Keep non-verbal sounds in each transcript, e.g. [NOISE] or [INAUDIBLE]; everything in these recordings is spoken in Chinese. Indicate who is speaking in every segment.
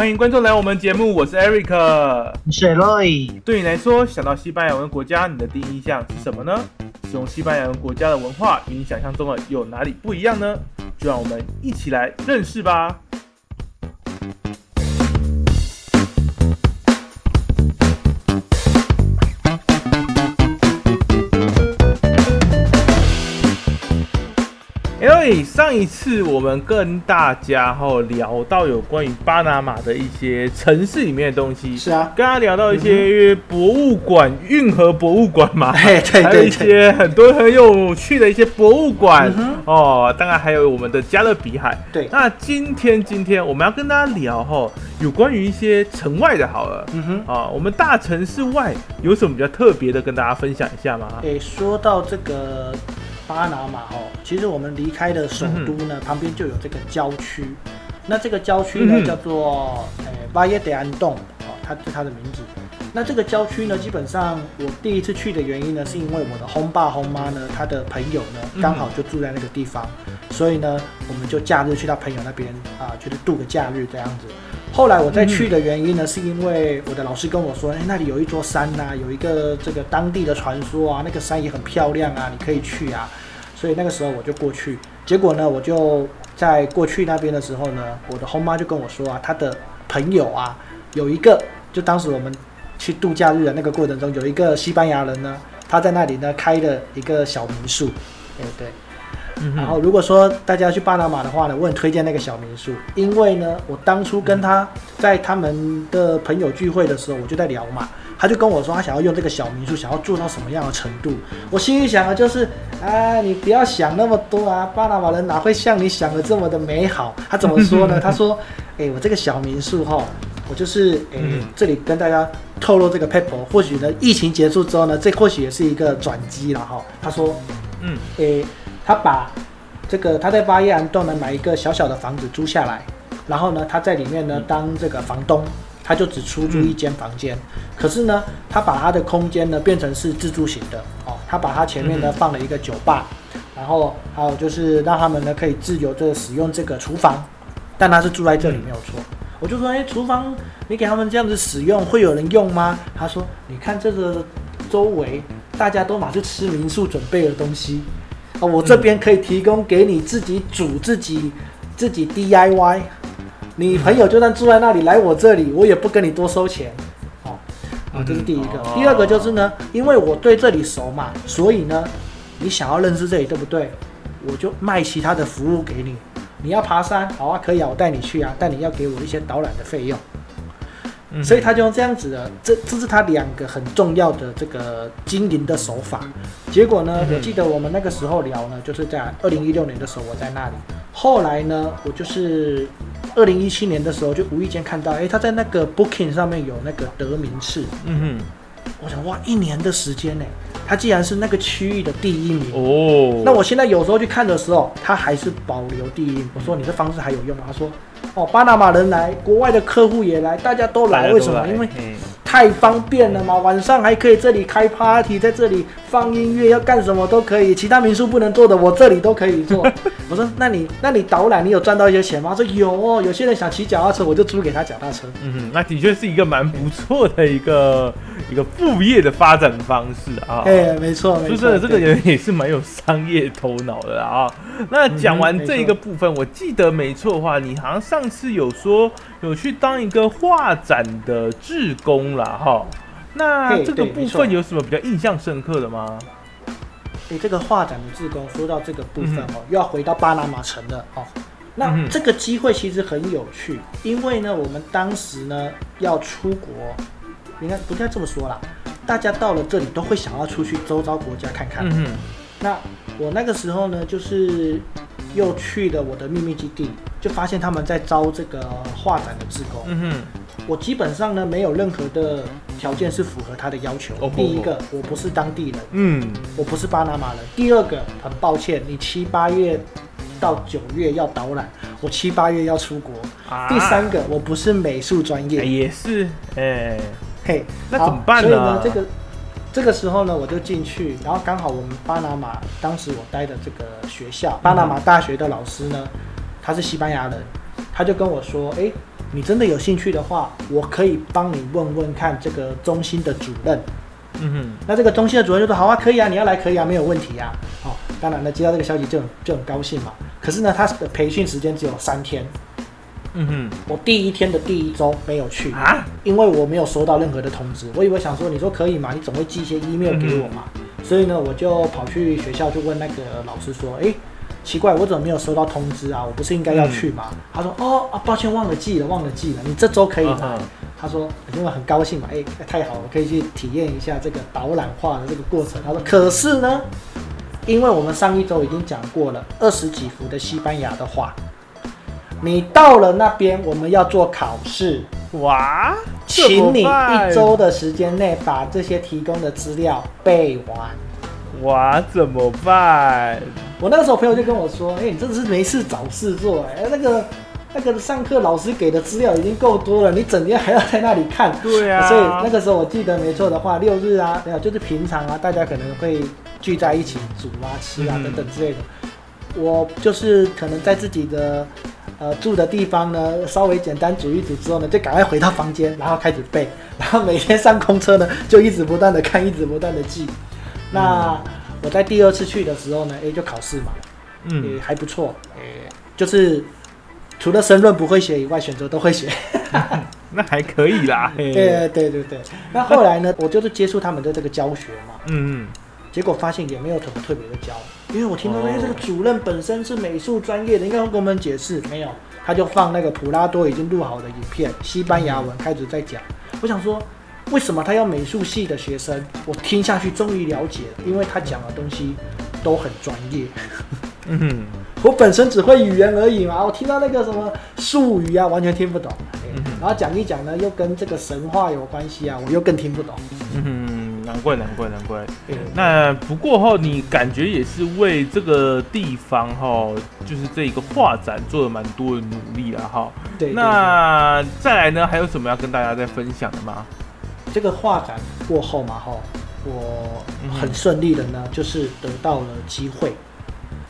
Speaker 1: 欢迎观众来我们节目，我是 Eric，
Speaker 2: 是 Roy。
Speaker 1: 对你来说，想到西班牙文国家，你的第一印象是什么呢？使用西班牙文国家的文化与你想象中的有哪里不一样呢？就让我们一起来认识吧。哎，上一次我们跟大家哈聊到有关于巴拿马的一些城市里面的东西，
Speaker 2: 是啊，
Speaker 1: 跟他聊到一些博物馆、运河博物馆嘛，[LAUGHS]
Speaker 2: 哎，对
Speaker 1: 还有一些很多很有趣的一些博物馆哦，当然还有我们的加勒比海。
Speaker 2: 对，
Speaker 1: 那今天今天我们要跟大家聊哈，有关于一些城外的，好了，嗯哼，啊，我们大城市外有什么比较特别的，跟大家分享一下吗？
Speaker 2: 哎，说到这个。巴拿马哦，其实我们离开的首都呢，旁边就有这个郊区。那这个郊区呢，叫做诶巴耶德安洞哦，它是它的名字。那这个郊区呢，基本上我第一次去的原因呢，是因为我的轰爸轰妈呢，他的朋友呢，刚好就住在那个地方，所以呢，我们就假日去他朋友那边啊，就是度个假日这样子。后来我再去的原因呢，是因为我的老师跟我说，哎，那里有一座山呐，有一个这个当地的传说啊，那个山也很漂亮啊，你可以去啊。所以那个时候我就过去，结果呢，我就在过去那边的时候呢，我的后妈就跟我说啊，她的朋友啊，有一个，就当时我们去度假日的那个过程中，有一个西班牙人呢，他在那里呢开了一个小民宿，对对。然后如果说大家去巴拿马的话呢，我很推荐那个小民宿，因为呢，我当初跟他在他们的朋友聚会的时候，我就在聊嘛。他就跟我说，他想要用这个小民宿，想要做到什么样的程度？我心里想的就是，啊，你不要想那么多啊，巴拿马人哪会像你想的这么的美好？他怎么说呢？[LAUGHS] 他说，哎，我这个小民宿哈，我就是，哎，这里跟大家透露这个 paper，或许呢，疫情结束之后呢，这或许也是一个转机了哈。他说，嗯，哎，他把这个他在巴耶兰洞呢买一个小小的房子租下来，然后呢，他在里面呢当这个房东。他就只出租一间房间，可是呢，他把他的空间呢变成是自助型的哦。他把他前面呢放了一个酒吧，然后还有就是让他们呢可以自由的使用这个厨房，但他是住在这里没有错。我就说，哎，厨房你给他们这样子使用，会有人用吗？他说，你看这个周围大家都马是吃民宿准备的东西啊，我这边可以提供给你自己煮自己自己 DIY。你朋友就算住在那里，来我这里，我也不跟你多收钱，哦，啊，这是第一个。第二个就是呢，因为我对这里熟嘛，所以呢，你想要认识这里，对不对？我就卖其他的服务给你。你要爬山，好啊，可以啊，我带你去啊，但你要给我一些导览的费用。所以他就用这样子的，这这是他两个很重要的这个经营的手法。结果呢，我记得我们那个时候聊呢，就是在二零一六年的时候，我在那里。后来呢，我就是二零一七年的时候，就无意间看到，哎，他在那个 Booking 上面有那个得名次。嗯哼，我想哇，一年的时间呢，他既然是那个区域的第一名哦，那我现在有时候去看的时候，他还是保留第一。我说你这方式还有用吗？他说。哦，巴拿马人来，国外的客户也来，大家都来，为什么？因为太方便了嘛，晚上还可以这里开 party，在这里放音乐，要干什么都可以，其他民宿不能做的，我这里都可以做。[LAUGHS] 我说，那你那你导览，你有赚到一些钱吗？他说有哦，有些人想骑脚踏车，我就租给他脚踏车。
Speaker 1: 嗯哼，那的确是一个蛮不错的一个一个副业的发展方式啊。[LAUGHS]
Speaker 2: 哎，没错，没
Speaker 1: 错，这个人也是蛮有商业头脑的啊。那讲完这一个部分，我记得没错的话，你好像上次有说有去当一个画展的志工了哈。那这个部分有什么比较印象深刻的吗？
Speaker 2: 哎，这个画展的志工，说到这个部分哦，又要回到巴拿马城了哦。那这个机会其实很有趣，因为呢，我们当时呢要出国，应该不该这么说啦，大家到了这里都会想要出去周遭国家看看。嗯那我那个时候呢，就是又去了我的秘密基地，就发现他们在招这个画展的志工。嗯哼。我基本上呢，没有任何的条件是符合他的要求。第一个，我不是当地人，嗯，我不是巴拿马人。第二个，很抱歉，你七八月到九月要导览，我七八月要出国。第三个，我不是美术专业，
Speaker 1: 也是，哎，
Speaker 2: 嘿，
Speaker 1: 那怎么办
Speaker 2: 呢？所以呢，这个这个时候呢，我就进去，然后刚好我们巴拿马当时我待的这个学校，巴拿马大学的老师呢，他是西班牙人，他就跟我说，哎。你真的有兴趣的话，我可以帮你问问看这个中心的主任。
Speaker 1: 嗯哼，
Speaker 2: 那这个中心的主任就说：“好啊，可以啊，你要来可以啊，没有问题啊。”好，当然呢，接到这个消息就很就很高兴嘛。可是呢，他的培训时间只有三天。
Speaker 1: 嗯哼，
Speaker 2: 我第一天的第一周没有去，
Speaker 1: 啊，
Speaker 2: 因为我没有收到任何的通知。我以为想说，你说可以嘛，你总会寄一些 email 给我嘛。所以呢，我就跑去学校就问那个老师说：“诶，奇怪，我怎么没有收到通知啊？我不是应该要去吗？”他说：“哦啊，抱歉，忘了寄了，忘了寄了。你这周可以来。
Speaker 1: 嗯
Speaker 2: 他说：“因为很高兴嘛，哎、太好了，可以去体验一下这个导览化的这个过程。”他说：“可是呢，因为我们上一周已经讲过了二十几幅的西班牙的画，你到了那边我们要做考试，
Speaker 1: 哇，
Speaker 2: 请你一周的时间内把这些提供的资料背完。”
Speaker 1: 哇，怎么办？
Speaker 2: 我那个时候朋友就跟我说：“哎、你真的是没事找事做、哎，那个那个上课老师给的资料已经够多了，你整天还要在那里看。”
Speaker 1: 对啊，
Speaker 2: 所以那个时候我记得没错的话，六日啊，没有就是平常啊，大家可能会聚在一起煮啊、吃啊
Speaker 1: 嗯
Speaker 2: 等等之类的。我就是可能在自己的呃住的地方呢，稍微简单煮一煮之后呢，就赶快回到房间，然后开始背，然后每天上公车呢，就一直不断的看，一直不断的记。那我在第二次去的时候呢，诶，就考试嘛，
Speaker 1: 嗯
Speaker 2: 也，还不错，诶，就是除了申论不会写以外，选择都会写。[LAUGHS]
Speaker 1: 那还可以啦。[LAUGHS] 嘿
Speaker 2: 对对对对。那后来呢，我就是接触他们的这个教学嘛，
Speaker 1: 嗯
Speaker 2: 结果发现也没有什么特别的教，因为我听到
Speaker 1: 哦
Speaker 2: 因为这个主任本身是美术专业的，应该会跟我们解释，没有，他就放那个普拉多已经录好的影片，西班牙文开始在讲。我想说，为什么他要美术系的学生？我听下去终于了解了，因为他讲的东西都很专业。
Speaker 1: 嗯哼，
Speaker 2: 我本身只会语言而已嘛，我听到那个什么术语啊，完全听不懂。然后讲一讲呢，又跟这个神话有关系啊，我又更听不懂。
Speaker 1: 嗯哼，难怪难怪难怪。
Speaker 2: 哎
Speaker 1: 那不过哈，你感觉也是为这个地方哈，就是这一个画展做了蛮多的努力啊哈。
Speaker 2: 对，
Speaker 1: 那再来呢，还有什么要跟大家再分享的吗？
Speaker 2: 这个画展过后嘛，哈，我很顺利的呢，就是得到了机会，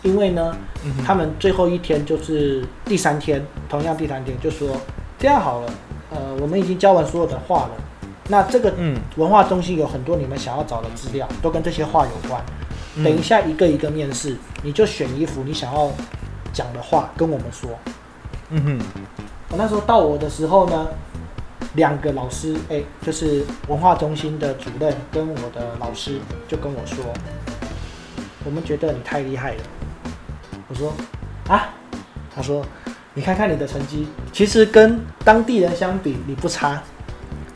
Speaker 2: 因为呢，
Speaker 1: 嗯
Speaker 2: 他们最后一天就是第三天，同样第三天就说这样好了，呃，我们已经交完所有的画了，那这个
Speaker 1: 嗯，
Speaker 2: 文化中心有很多你们想要找的资料，都跟这些话有关。
Speaker 1: 嗯
Speaker 2: 等一下一个一个面试，你就选一幅你想要讲的话跟我们说。
Speaker 1: 嗯哼，
Speaker 2: 我那时候到我的时候呢，两个老师，哎、就是文化中心的主任跟我的老师就跟我说，我们觉得你太厉害了。我说啊，他说你看看你的成绩，其实跟当地人相比你不差。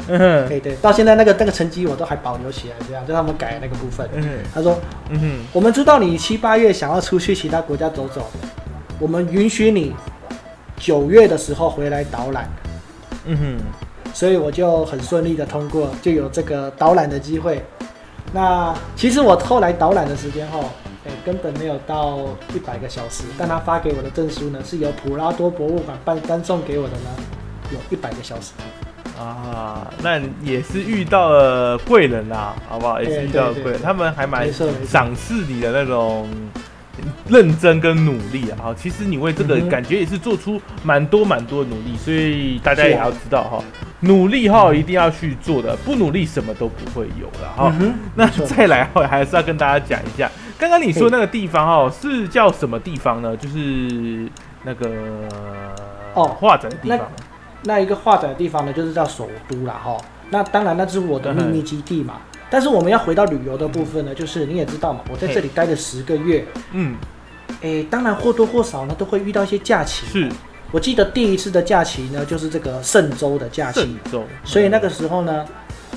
Speaker 1: 嗯哼，
Speaker 2: 对对，到现在那个那个成绩我都还保留起来，这样就他们改那个部分。
Speaker 1: 嗯，
Speaker 2: 他说
Speaker 1: 嗯哼，
Speaker 2: 我们知道你七八月想要出去其他国家走走，我们允许你九月的时候回来导览，
Speaker 1: 嗯哼，
Speaker 2: 所以我就很顺利的通过，就有这个导览的机会。那其实我后来导览的时间后，哎、根本没有到一百个小时，但他发给我的证书呢，是由普拉多博物馆办颁送给我的呢，有一百个小时。
Speaker 1: 啊，那也是遇到了贵人啦，好不好？也是
Speaker 2: 对
Speaker 1: 遇到了
Speaker 2: 对
Speaker 1: 贵人，
Speaker 2: 对
Speaker 1: 他们还蛮赏识你的那种认真跟努力啊。哈，其实你为这个感觉也是做出蛮多蛮多的努力，所以大家也要知道哈，努力哈一定要去做的，不努力什么都不会有了哈。
Speaker 2: 嗯，
Speaker 1: 那再来哈，还是要跟大家讲一下，刚刚你说那个地方哈是叫什么地方呢？就是那个
Speaker 2: 哦
Speaker 1: 画展的地方。
Speaker 2: 那一个画展的地方呢，就是叫首都啦，哈。那当然，那是我的秘密基地嘛。但是我们要回到旅游的部分呢，就是你也知道嘛，我在这里待了十个月，
Speaker 1: 嗯，
Speaker 2: 诶，当然或多或少呢都会遇到一些假期。
Speaker 1: 是。
Speaker 2: 我记得第一次的假期呢，就是这个圣周的假期。所以那个时候呢，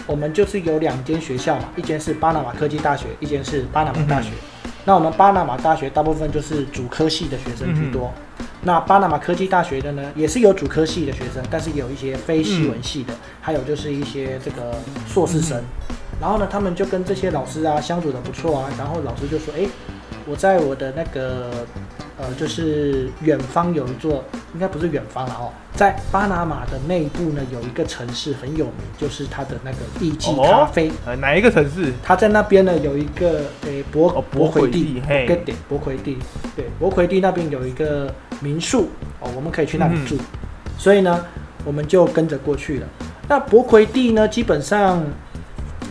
Speaker 2: 我们就是有两间学校嘛，一间是巴拿马科技大学，一间是巴拿马大学。那我们巴拿马大学大部分就是主科系的学生居多，那巴拿马科技大学的呢，也是有主科系的学生，但是有一些非西文系的，还有就是一些这个硕士生。然后呢，他们就跟这些老师啊相处的不错啊，然后老师就说：“哎，我在我的那个呃，就是远方有一座，应该不是远方了哦，在巴拿马的内部呢有一个城市很有名，就是它的那个艺记咖啡。
Speaker 1: 呃，哪一个城市？
Speaker 2: 它在那边呢有一个诶博
Speaker 1: 哦
Speaker 2: 博魁
Speaker 1: 博魁地
Speaker 2: 地，
Speaker 1: 嘿
Speaker 2: 博魁地，对博魁地那边有一个民宿哦，我们可以去那里
Speaker 1: 嗯
Speaker 2: 住。所以呢，我们就跟着过去了。那博魁地呢，基本上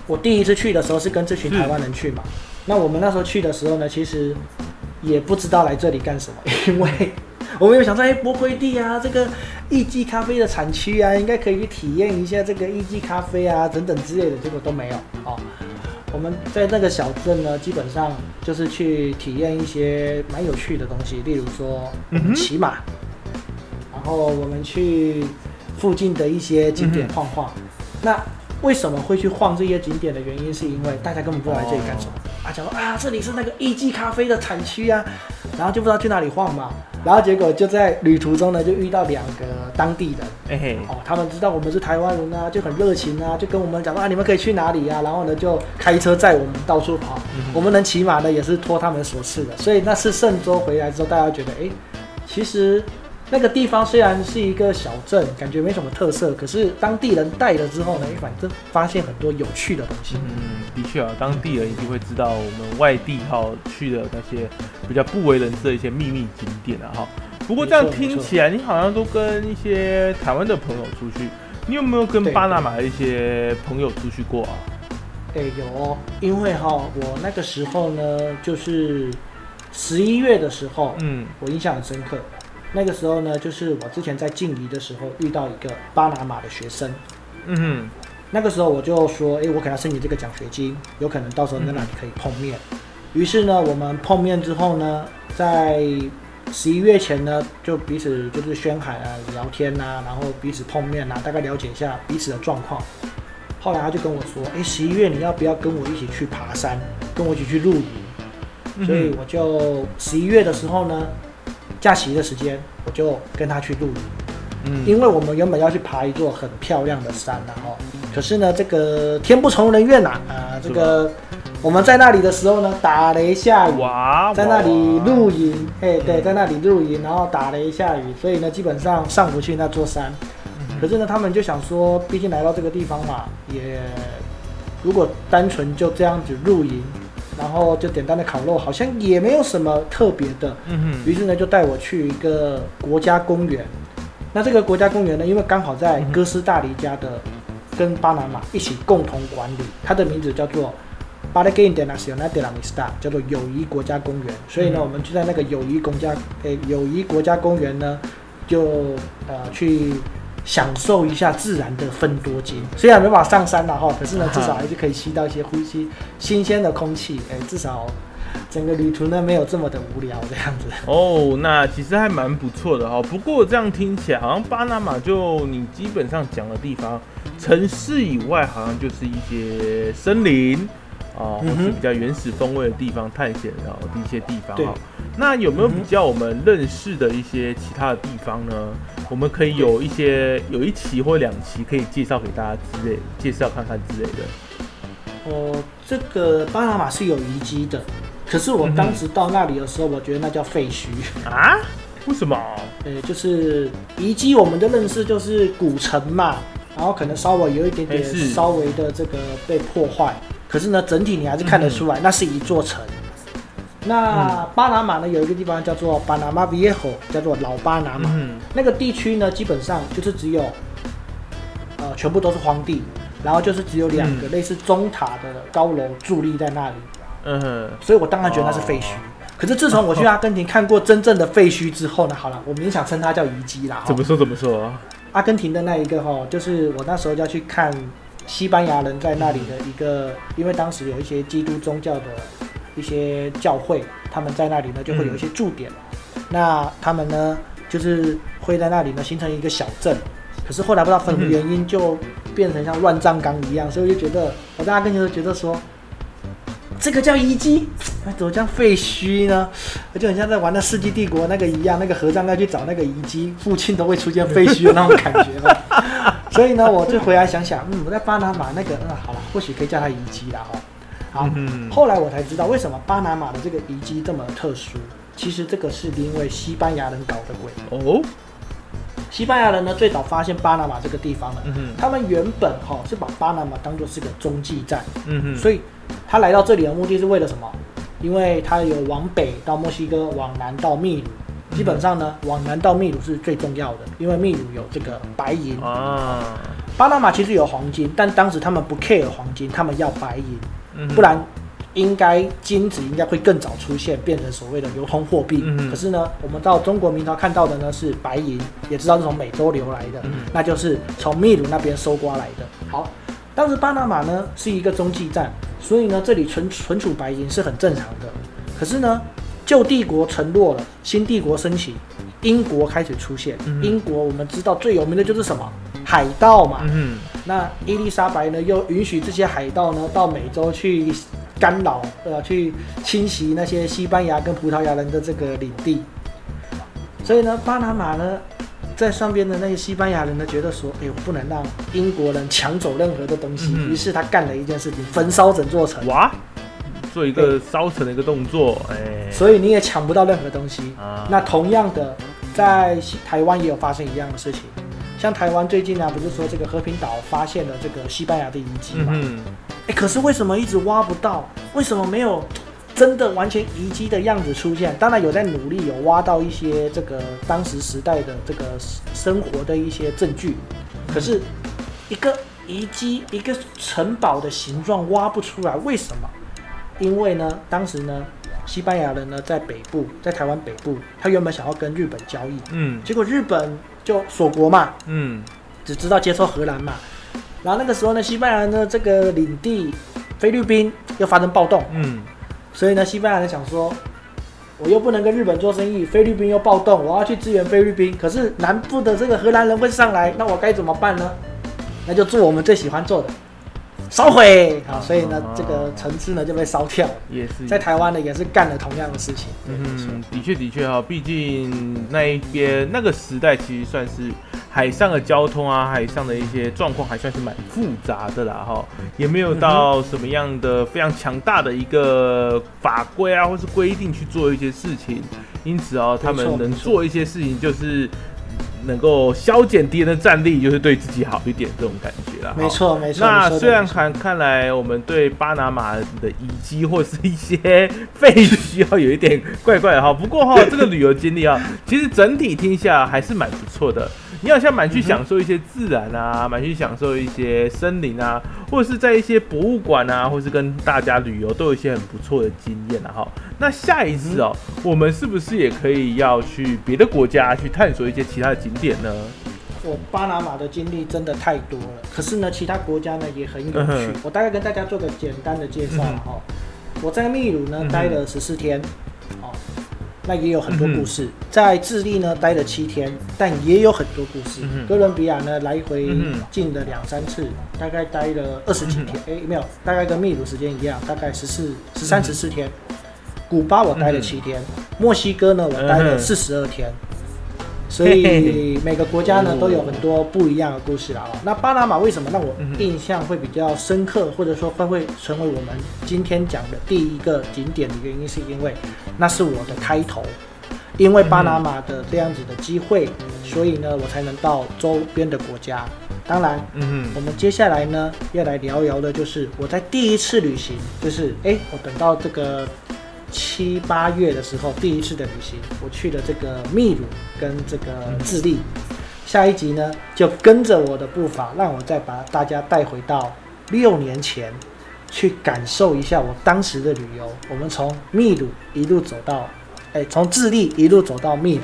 Speaker 2: 我第一次去的时候是跟这群台湾人去嘛。那我们那时候去的时候呢，其实也不知道来这里干什么，因为 [LAUGHS] 我们有想说，哎，博魁地啊，这个艺妓咖啡的产区啊，应该可以去体验一下这个艺妓咖啡啊，等等之类的，结果都没有哦。我们在那个小镇呢，基本上就是去体验一些蛮有趣的东西，例如说骑马，然后我们去附近的一些景点晃晃。那为什么会去晃这些景点的原因，是因为大家根本不知道来这里干什么、啊，讲说啊这里是那个艺妓咖啡的产区啊，然后就不知道去哪里晃嘛，然后结果就在旅途中呢就遇到两个当地人。
Speaker 1: 哎嘿，
Speaker 2: 哦，他们知道我们是台湾人啊，就很热情啊，就跟我们讲说啊，你们可以去哪里啊？然后呢，就开车载我们到处跑。
Speaker 1: 嗯
Speaker 2: 我们能骑马呢，也是托他们所赐的。所以那次嵊州回来之后，大家觉得，哎，其实那个地方虽然是一个小镇，感觉没什么特色，可是当地人带了之后呢，哎，反正发现很多有趣的东西。
Speaker 1: 嗯，的确啊，当地人一定会知道我们外地哈去的那些比较不为人知的一些秘密景点啊哈。不过这样听起来，你好像都跟一些台湾的朋友出去，你有没有跟巴拿马的一些朋友出去过啊？
Speaker 2: 哎，有哦，因为哈，我那个时候呢，就是十一月的时候，
Speaker 1: 嗯
Speaker 2: 我印象很深刻。那个时候呢，就是我之前在静怡的时候遇到一个巴拿马的学生，
Speaker 1: 嗯哼，
Speaker 2: 那个时候我就说，诶，我给他申请这个奖学金，有可能到时候在那里可以碰面。于是呢，我们碰面之后呢，在十一月前呢，就彼此就是宣海啊、聊天呐、然后彼此碰面啊，大概了解一下彼此的状况。后来他就跟我说，诶，十一月你要不要跟我一起去爬山，跟我一起去露营？
Speaker 1: 嗯
Speaker 2: 所以我就十一月的时候呢，假期的时间，我就跟他去露营。
Speaker 1: 嗯
Speaker 2: 因为我们原本要去爬一座很漂亮的山然后可是呢，这个天不从人愿呐啊，这个我们在那里的时候呢，打雷下雨，在那里露营，哎，对，
Speaker 1: 嗯
Speaker 2: 在那里露营，然后打雷下雨，所以呢，基本上上不去那座山。
Speaker 1: 嗯
Speaker 2: 可是呢，他们就想说，毕竟来到这个地方嘛，也如果单纯就这样子露营，然后就简单的烤肉，好像也没有什么特别的。
Speaker 1: 嗯哼，
Speaker 2: 于是呢，就带我去一个国家公园。那这个国家公园呢，因为刚好在哥斯大黎加的跟巴拿马一起共同管理，它的名字叫做 b a r g a i n Nacional de la Amistad，叫做友谊国家公园。所以呢，
Speaker 1: 嗯
Speaker 2: 我们就在那个友谊国家诶友谊国家公园呢，就呃去享受一下自然的芬多精。虽然没办法上山了哈，可是呢，至少还是可以吸到一些呼吸新鲜的空气。诶，至少整个旅途呢没有这么的无聊这样子。
Speaker 1: 哦，那其实还蛮不错的哈。不过这样听起来，好像巴拿马就你基本上讲的地方，城市以外好像就是一些森林啊，或是比较原始风味的地方探险然后的一些地方
Speaker 2: 对
Speaker 1: 哈。那有没有比较我们认识的一些其他的地方呢？我们可以有一些有一期或两期可以介绍给大家之类，介绍看看之类的。
Speaker 2: 哦，这个巴拿马是有遗迹的，可是我当时到那里的时候，我觉得那叫废墟。[LAUGHS]
Speaker 1: 啊？为什么？
Speaker 2: 呃，就是遗迹，我们的认识就是古城嘛，然后可能稍微有一点点稍微的这个被破坏，可是呢，整体你还是看得出来，那是一座城。那巴拿马呢，有一个地方叫做巴拿马 Viejo，叫做老巴拿马。
Speaker 1: 嗯
Speaker 2: 那个地区呢，基本上就是只有，呃，全部都是荒地，然后就是只有两个
Speaker 1: 嗯
Speaker 2: 类似中塔的高楼伫立在那里，
Speaker 1: 嗯哼，
Speaker 2: 所以我当然觉得那是废墟。
Speaker 1: 哦
Speaker 2: 可是自从我去阿根廷看过真正的废墟之后呢，好了，我勉强称它叫遗迹啦。
Speaker 1: 怎么说怎么说？
Speaker 2: 阿根廷的那一个哈，就是我那时候要去看西班牙人在那里的一个，因为当时有一些基督宗教的一些教会，他们在那里呢就会有一些驻点，那他们呢就是会在那里呢形成一个小镇，可是后来不知道什么原因就变成像乱葬岗一样，所以我就觉得我在阿根廷就觉得说。这个叫遗迹，怎么叫废墟呢？就很像在玩那《世纪帝国》那个一样，那个和尚要去找那个遗迹，附近都会出现废墟的那种感觉。所以呢，我就回来想想，嗯，我在巴拿马那个，嗯，好了，或许可以叫它遗迹啦，哦。好，
Speaker 1: 嗯
Speaker 2: 后来我才知道为什么巴拿马的这个遗迹这么特殊。其实这个是因为西班牙人搞的鬼。
Speaker 1: 哦，
Speaker 2: 西班牙人呢，最早发现巴拿马这个地方呢，
Speaker 1: 嗯，
Speaker 2: 他们原本哈、是把巴拿马当做是个中继站，
Speaker 1: 嗯哼，
Speaker 2: 所以他来到这里的目的是为了什么？因为他有往北到墨西哥，往南到秘鲁，基本上呢，往南到秘鲁是最重要的，因为秘鲁有这个白银
Speaker 1: 啊。
Speaker 2: 巴拿马其实有黄金，但当时他们不 care 黄金，他们要白银，
Speaker 1: 嗯
Speaker 2: 不然应该金子应该会更早出现，变成所谓的流通货币。
Speaker 1: 嗯
Speaker 2: 可是呢，我们到中国明朝看到的呢是白银，也知道是从美洲流来的，
Speaker 1: 嗯
Speaker 2: 那就是从秘鲁那边搜刮来的。好，当时巴拿马呢是一个中继站，所以呢这里存存储白银是很正常的。可是呢，旧帝国沉落了，新帝国升起，英国开始出现。
Speaker 1: 嗯
Speaker 2: 英国我们知道最有名的就是什么海盗嘛。
Speaker 1: 嗯
Speaker 2: 那伊丽莎白呢，又允许这些海盗呢到美洲去干扰，呃，去侵袭那些西班牙跟葡萄牙人的这个领地。所以呢，巴拿马呢，在上边的那些西班牙人呢，觉得说，哎，我不能让英国人抢走任何的东西，
Speaker 1: 嗯
Speaker 2: 于是他干了一件事情，焚烧整座城，
Speaker 1: 哇，做一个烧成的一个动作，哎，
Speaker 2: 所以你也抢不到任何东西。
Speaker 1: 啊
Speaker 2: 那同样的，在台湾也有发生一样的事情。像台湾最近啊，不是说这个和平岛发现了这个西班牙的遗迹嘛？
Speaker 1: 嗯
Speaker 2: 哎、可是为什么一直挖不到？为什么没有真的完全遗迹的样子出现？当然有在努力，有挖到一些这个当时时代的这个生活的一些证据。可是一个遗迹、一个城堡的形状挖不出来，为什么？因为呢，当时呢，西班牙人呢在北部，在台湾北部，他原本想要跟日本交易，
Speaker 1: 嗯
Speaker 2: 结果日本就锁国嘛，
Speaker 1: 嗯
Speaker 2: 只知道接收荷兰嘛。然后那个时候呢，西班牙人的这个领地菲律宾又发生暴动，
Speaker 1: 嗯
Speaker 2: 所以呢，西班牙人想说，我又不能跟日本做生意，菲律宾又暴动，我要去支援菲律宾。可是南部的这个荷兰人会上来，那我该怎么办呢？那就做我们最喜欢做的，烧毁啊！所以呢，这个城市呢就被烧掉。
Speaker 1: 也是
Speaker 2: 在台湾呢也是干了同样的事情。
Speaker 1: 嗯，的确的确哈，毕竟那一边那个时代其实算是海上的交通啊，海上的一些状况还算是蛮复杂的啦哈，也没有到什么样的非常强大的一个法规啊，或是规定去做一些事情，因此啊，他们能做一些事情就是。能够消减敌人的战力，就是对自己好一点，这种感觉啦。
Speaker 2: 没错没错。
Speaker 1: 那虽然看看来，我们对巴拿马的遗迹或是一些废墟要，有一点怪怪的哈。不过哈，这个旅游经历啊，其实整体听下还是蛮不错的。你好像蛮去享受一些自然啊，蛮去享受一些森林啊，或者是在一些博物馆啊，或是跟大家旅游都有一些很不错的经验啊哈。那下一次哦，我们是不是也可以要去别的国家去探索一些其他的景点呢？
Speaker 2: 我巴拿马的经历真的太多了，可是呢，其他国家呢也很有
Speaker 1: 嗯
Speaker 2: 趣
Speaker 1: 哼。
Speaker 2: 我大概跟大家做个简单的介绍
Speaker 1: 嗯
Speaker 2: 哈、我在秘鲁呢
Speaker 1: 嗯
Speaker 2: 待了十四天，哦，那也有很多故事。在智利呢待了七天，但也有很多故事。
Speaker 1: 嗯
Speaker 2: 哥伦比亚呢来回进了两三次，大概待了二十几天，哎、没有，大概跟秘鲁时间一样，大概十四、十三、十四天。古巴我待了七天，墨西哥呢我待了四十二天。所以每个国家呢都有很多不一样的故事啦。哦那巴拿马为什么让我印象会比较深刻，或者说会会成为我们今天讲的第一个景点的原因，是因为那是我的开头。因为巴拿马的这样子的机会，所以呢，我才能到周边的国家。当然，
Speaker 1: 嗯
Speaker 2: 我们接下来呢要来聊聊的，就是我在第一次旅行，就是哎，我等到这个七八月的时候，第一次的旅行，我去了这个秘鲁跟这个智利。下一集呢，就跟着我的步伐，让我再把大家带回到六年前，去感受一下我当时的旅游。我们从秘鲁一路走到，哎，从智利一路走到秘鲁。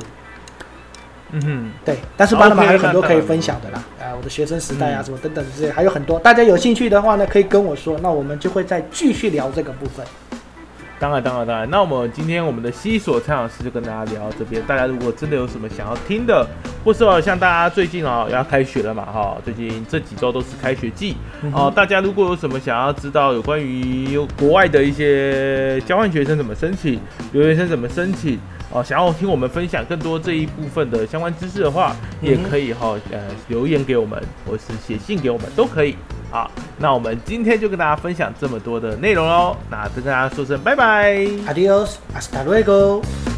Speaker 1: 嗯哼。
Speaker 2: 对，但是巴拿马还有很多可以分享的啦，啊，我的学生时代啊，什么等等之类，还有很多。大家有兴趣的话呢，可以跟我说，那我们就会再继续聊这个部分。
Speaker 1: 当然，当然，当然。那我们今天我们的西索蔡老师就跟大家聊到这边。大家如果真的有什么想要听的，或是哦像大家最近哦要开学了嘛哈，最近这几周都是开学季哦。大家如果有什么想要知道有关于国外的一些交换学生怎么申请，留学生怎么申请哦，想要听我们分享更多这一部分的相关知识的话，也可以哈呃留言给我们，或是写信给我们都可以。好，那我们今天就跟大家分享这么多的内容喽。那跟大家说声拜拜。
Speaker 2: Adios, hasta luego。